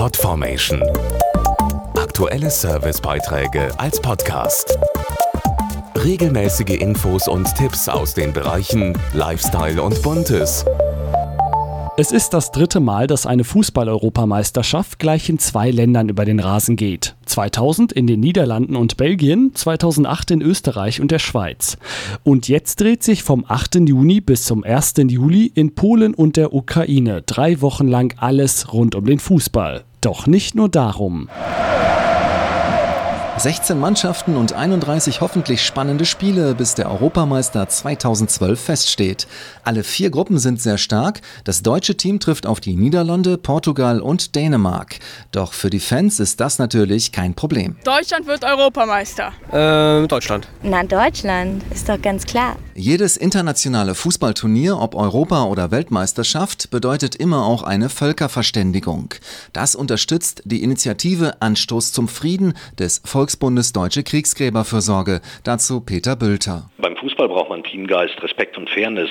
Podformation. Aktuelle Servicebeiträge als Podcast. Regelmäßige Infos und Tipps aus den Bereichen Lifestyle und Buntes. Es ist das dritte Mal, dass eine Fußball-Europameisterschaft gleich in zwei Ländern über den Rasen geht. 2000 in den Niederlanden und Belgien, 2008 in Österreich und der Schweiz. Und jetzt dreht sich vom 8. Juni bis zum 1. Juli in Polen und der Ukraine drei Wochen lang alles rund um den Fußball. Doch nicht nur darum. 16 Mannschaften und 31 hoffentlich spannende Spiele, bis der Europameister 2012 feststeht. Alle vier Gruppen sind sehr stark. Das deutsche Team trifft auf die Niederlande, Portugal und Dänemark. Doch für die Fans ist das natürlich kein Problem. Deutschland wird Europameister. Äh, Deutschland. Na, Deutschland, ist doch ganz klar. Jedes internationale Fußballturnier, ob Europa- oder Weltmeisterschaft, bedeutet immer auch eine Völkerverständigung. Das unterstützt die Initiative Anstoß zum Frieden des Volksbundes Deutsche Kriegsgräberfürsorge. Dazu Peter Bülter. Beim Fußball braucht man Teamgeist, Respekt und Fairness.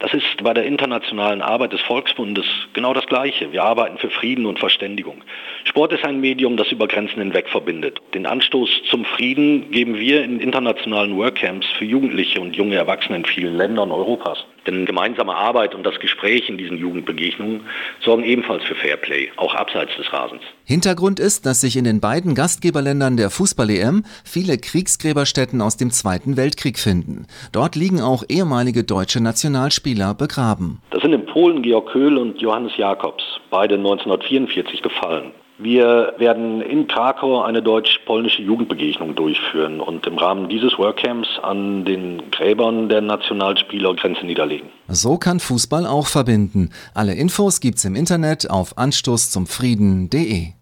Das ist bei der internationalen Arbeit des Volksbundes genau das Gleiche. Wir arbeiten für Frieden und Verständigung. Sport ist ein Medium, das über Grenzen hinweg verbindet. Den Anstoß zum Frieden geben wir in internationalen Workcamps für Jugendliche und junge Erwachsene in vielen Ländern Europas. Denn gemeinsame Arbeit und das Gespräch in diesen Jugendbegegnungen sorgen ebenfalls für Fairplay, auch abseits des Rasens. Hintergrund ist, dass sich in den beiden Gastgeberländern der Fußball-EM viele Kriegsgräberstätten aus dem Zweiten Weltkrieg finden. Dort liegen auch ehemalige deutsche Nationalspieler begraben. Das sind in Polen Georg Köhl und Johannes Jakobs, beide 1944 gefallen. Wir werden in Krakau eine deutsch-polnische Jugendbegegnung durchführen und im Rahmen dieses Workcamps an den Gräbern der Nationalspieler Grenze niederlegen. So kann Fußball auch verbinden. Alle Infos gibt's im Internet auf anstoßzumfrieden.de.